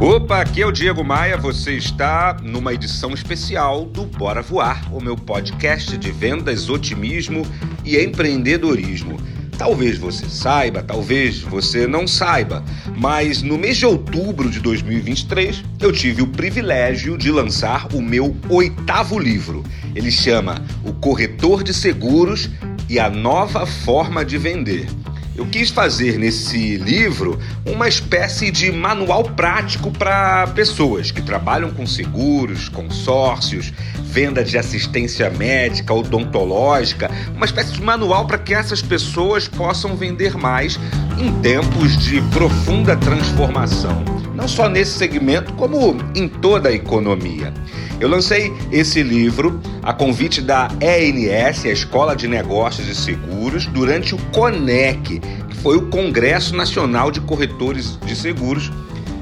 Opa, aqui é o Diego Maia. Você está numa edição especial do Bora Voar, o meu podcast de vendas, otimismo e empreendedorismo. Talvez você saiba, talvez você não saiba, mas no mês de outubro de 2023 eu tive o privilégio de lançar o meu oitavo livro. Ele chama O Corretor de Seguros e a Nova Forma de Vender. Eu quis fazer nesse livro uma espécie de manual prático para pessoas que trabalham com seguros, consórcios, venda de assistência médica, odontológica, uma espécie de manual para que essas pessoas possam vender mais em tempos de profunda transformação, não só nesse segmento, como em toda a economia. Eu lancei esse livro a convite da ENS, a Escola de Negócios e Seguros, durante o CONEC, foi o Congresso Nacional de Corretores de Seguros,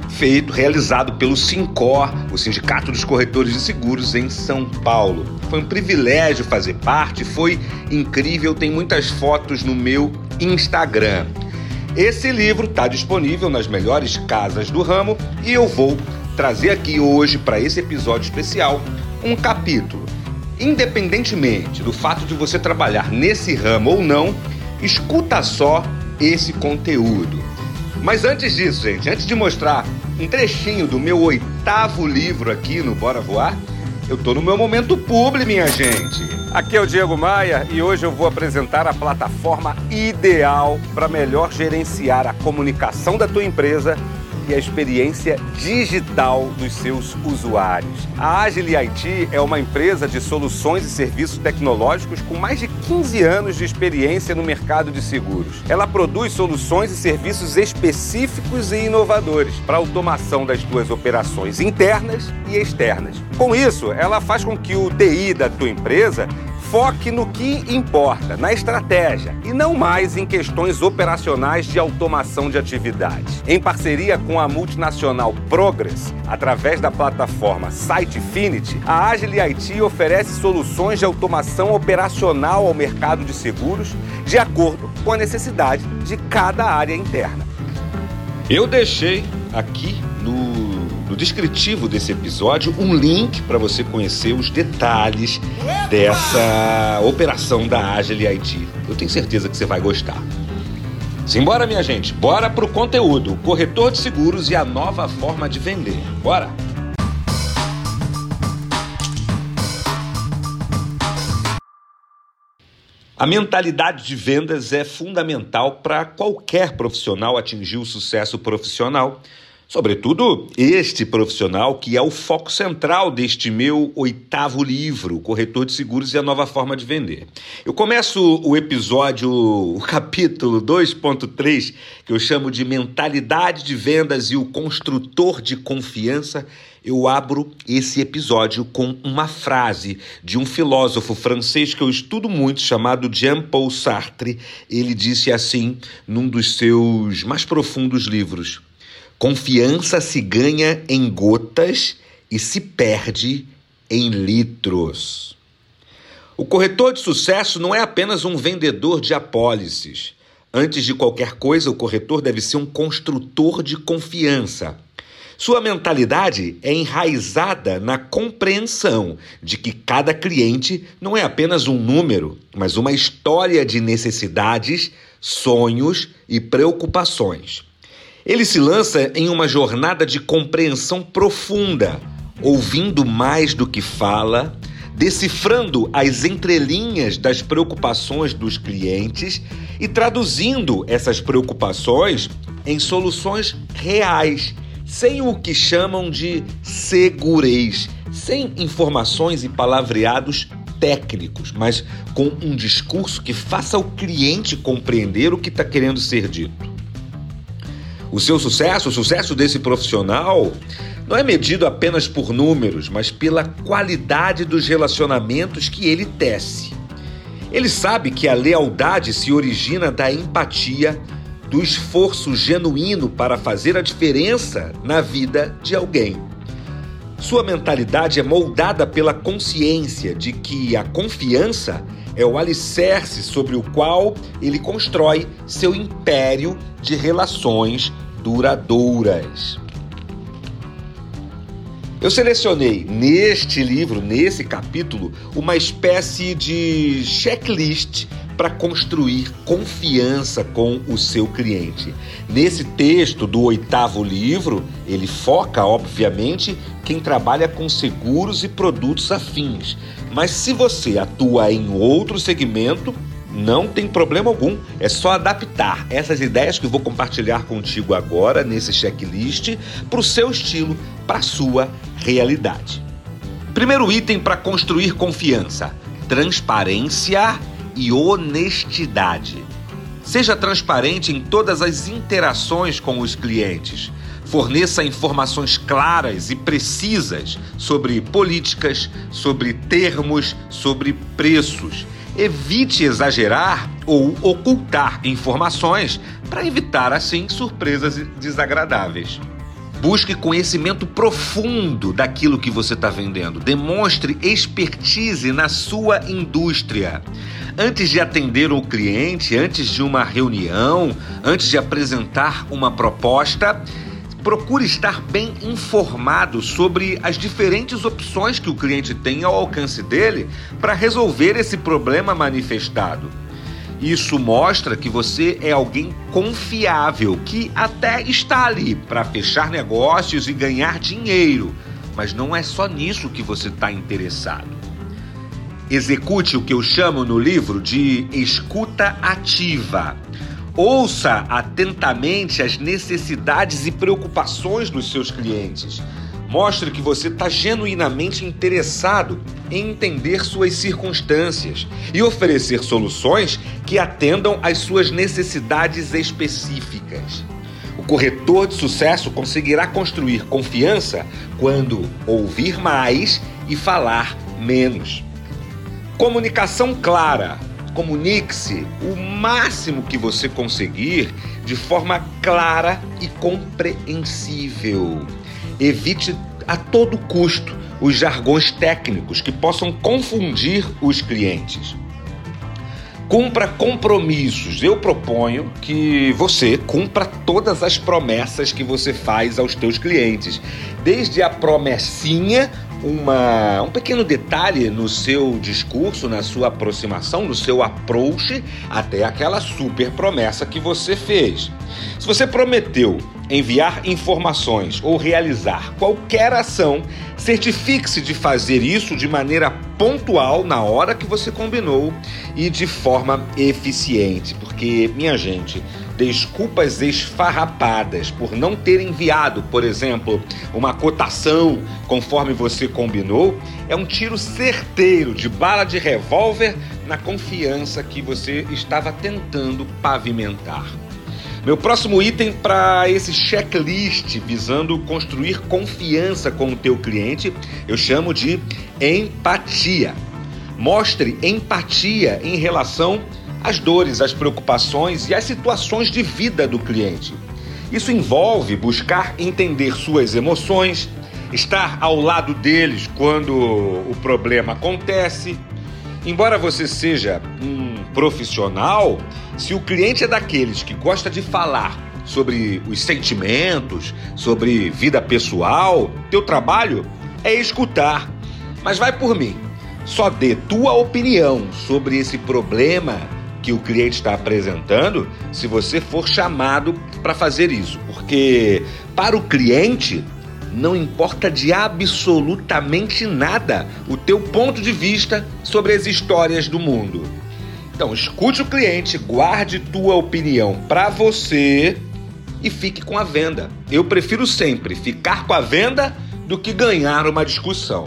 feito, realizado pelo SINCOR, o Sindicato dos Corretores de Seguros, em São Paulo. Foi um privilégio fazer parte, foi incrível, tem muitas fotos no meu Instagram. Esse livro está disponível nas melhores casas do ramo e eu vou trazer aqui hoje para esse episódio especial um capítulo. Independentemente do fato de você trabalhar nesse ramo ou não, escuta só esse conteúdo. Mas antes disso, gente, antes de mostrar um trechinho do meu oitavo livro aqui no Bora Voar, eu tô no meu momento publi, minha gente. Aqui é o Diego Maia e hoje eu vou apresentar a plataforma ideal para melhor gerenciar a comunicação da tua empresa e a experiência digital dos seus usuários. A Agile IT é uma empresa de soluções e serviços tecnológicos com mais de 15 anos de experiência no mercado de seguros. Ela produz soluções e serviços específicos e inovadores para automação das suas operações internas e externas. Com isso, ela faz com que o TI da tua empresa Foque no que importa, na estratégia, e não mais em questões operacionais de automação de atividades. Em parceria com a multinacional Progress, através da plataforma Sitefinity, a Agile IT oferece soluções de automação operacional ao mercado de seguros, de acordo com a necessidade de cada área interna. Eu deixei aqui descritivo desse episódio um link para você conhecer os detalhes dessa operação da Agile IT. Eu tenho certeza que você vai gostar. Simbora, minha gente, bora pro conteúdo. Corretor de seguros e a nova forma de vender. Bora! A mentalidade de vendas é fundamental para qualquer profissional atingir o sucesso profissional Sobretudo este profissional que é o foco central deste meu oitavo livro, Corretor de Seguros e a Nova Forma de Vender. Eu começo o episódio, o capítulo 2.3, que eu chamo de Mentalidade de Vendas e o Construtor de Confiança. Eu abro esse episódio com uma frase de um filósofo francês que eu estudo muito, chamado Jean-Paul Sartre. Ele disse assim num dos seus mais profundos livros. Confiança se ganha em gotas e se perde em litros. O corretor de sucesso não é apenas um vendedor de apólices. Antes de qualquer coisa, o corretor deve ser um construtor de confiança. Sua mentalidade é enraizada na compreensão de que cada cliente não é apenas um número, mas uma história de necessidades, sonhos e preocupações. Ele se lança em uma jornada de compreensão profunda, ouvindo mais do que fala, decifrando as entrelinhas das preocupações dos clientes e traduzindo essas preocupações em soluções reais, sem o que chamam de segurez, sem informações e palavreados técnicos, mas com um discurso que faça o cliente compreender o que está querendo ser dito. O seu sucesso, o sucesso desse profissional, não é medido apenas por números, mas pela qualidade dos relacionamentos que ele tece. Ele sabe que a lealdade se origina da empatia, do esforço genuíno para fazer a diferença na vida de alguém. Sua mentalidade é moldada pela consciência de que a confiança é o alicerce sobre o qual ele constrói seu império de relações duradouras. Eu selecionei neste livro, nesse capítulo, uma espécie de checklist para construir confiança com o seu cliente. Nesse texto do oitavo livro, ele foca, obviamente, quem trabalha com seguros e produtos afins. Mas se você atua em outro segmento, não tem problema algum, é só adaptar essas ideias que vou compartilhar contigo agora nesse checklist para o seu estilo, para a sua realidade. Primeiro item para construir confiança: transparência e honestidade. Seja transparente em todas as interações com os clientes. Forneça informações claras e precisas sobre políticas, sobre termos, sobre preços. Evite exagerar ou ocultar informações para evitar, assim, surpresas desagradáveis. Busque conhecimento profundo daquilo que você está vendendo. Demonstre expertise na sua indústria. Antes de atender o cliente, antes de uma reunião, antes de apresentar uma proposta, procure estar bem informado sobre as diferentes opções que o cliente tem ao alcance dele para resolver esse problema manifestado. Isso mostra que você é alguém confiável, que até está ali para fechar negócios e ganhar dinheiro, mas não é só nisso que você está interessado. Execute o que eu chamo no livro de escuta ativa. Ouça atentamente as necessidades e preocupações dos seus clientes. Mostre que você está genuinamente interessado em entender suas circunstâncias e oferecer soluções que atendam às suas necessidades específicas. O corretor de sucesso conseguirá construir confiança quando ouvir mais e falar menos. Comunicação clara. Comunique-se o máximo que você conseguir de forma clara e compreensível. Evite a todo custo os jargões técnicos que possam confundir os clientes. Cumpra compromissos. Eu proponho que você cumpra todas as promessas que você faz aos teus clientes, desde a promessinha uma, um pequeno detalhe no seu discurso, na sua aproximação, no seu approach, até aquela super promessa que você fez. Se você prometeu enviar informações ou realizar qualquer ação, certifique-se de fazer isso de maneira pontual na hora que você combinou e de forma eficiente, porque, minha gente, desculpas esfarrapadas por não ter enviado, por exemplo, uma cotação conforme você combinou, é um tiro certeiro de bala de revólver na confiança que você estava tentando pavimentar. Meu próximo item para esse checklist visando construir confiança com o teu cliente, eu chamo de empatia. Mostre empatia em relação às dores, às preocupações e às situações de vida do cliente. Isso envolve buscar entender suas emoções, estar ao lado deles quando o problema acontece. Embora você seja um profissional, se o cliente é daqueles que gosta de falar sobre os sentimentos, sobre vida pessoal, teu trabalho é escutar. Mas vai por mim. Só dê tua opinião sobre esse problema que o cliente está apresentando se você for chamado para fazer isso. Porque para o cliente não importa de absolutamente nada o teu ponto de vista sobre as histórias do mundo. Então, escute o cliente, guarde tua opinião para você e fique com a venda. Eu prefiro sempre ficar com a venda do que ganhar uma discussão.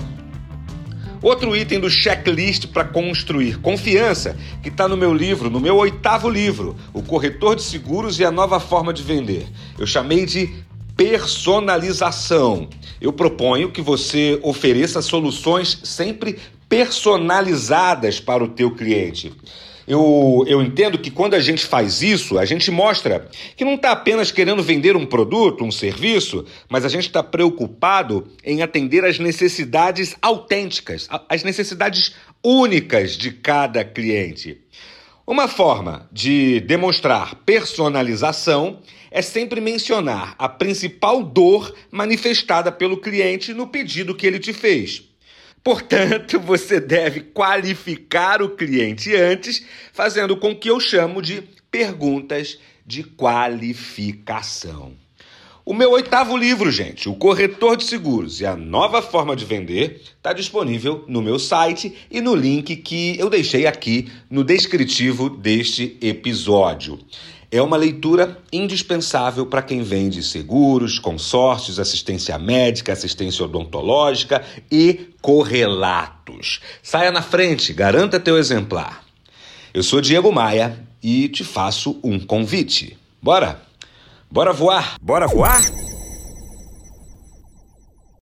Outro item do checklist para construir confiança, que está no meu livro, no meu oitavo livro, O Corretor de Seguros e a Nova Forma de Vender. Eu chamei de personalização. Eu proponho que você ofereça soluções sempre personalizadas para o teu cliente. Eu, eu entendo que quando a gente faz isso, a gente mostra que não está apenas querendo vender um produto, um serviço, mas a gente está preocupado em atender às necessidades autênticas, às necessidades únicas de cada cliente. Uma forma de demonstrar personalização é sempre mencionar a principal dor manifestada pelo cliente no pedido que ele te fez. Portanto, você deve qualificar o cliente antes, fazendo com que eu chamo de perguntas de qualificação. O meu oitavo livro, gente, O Corretor de Seguros e a Nova Forma de Vender, está disponível no meu site e no link que eu deixei aqui no descritivo deste episódio. É uma leitura indispensável para quem vende seguros, consórcios, assistência médica, assistência odontológica e correlatos. Saia na frente, garanta teu exemplar. Eu sou Diego Maia e te faço um convite. Bora? Bora voar? Bora voar?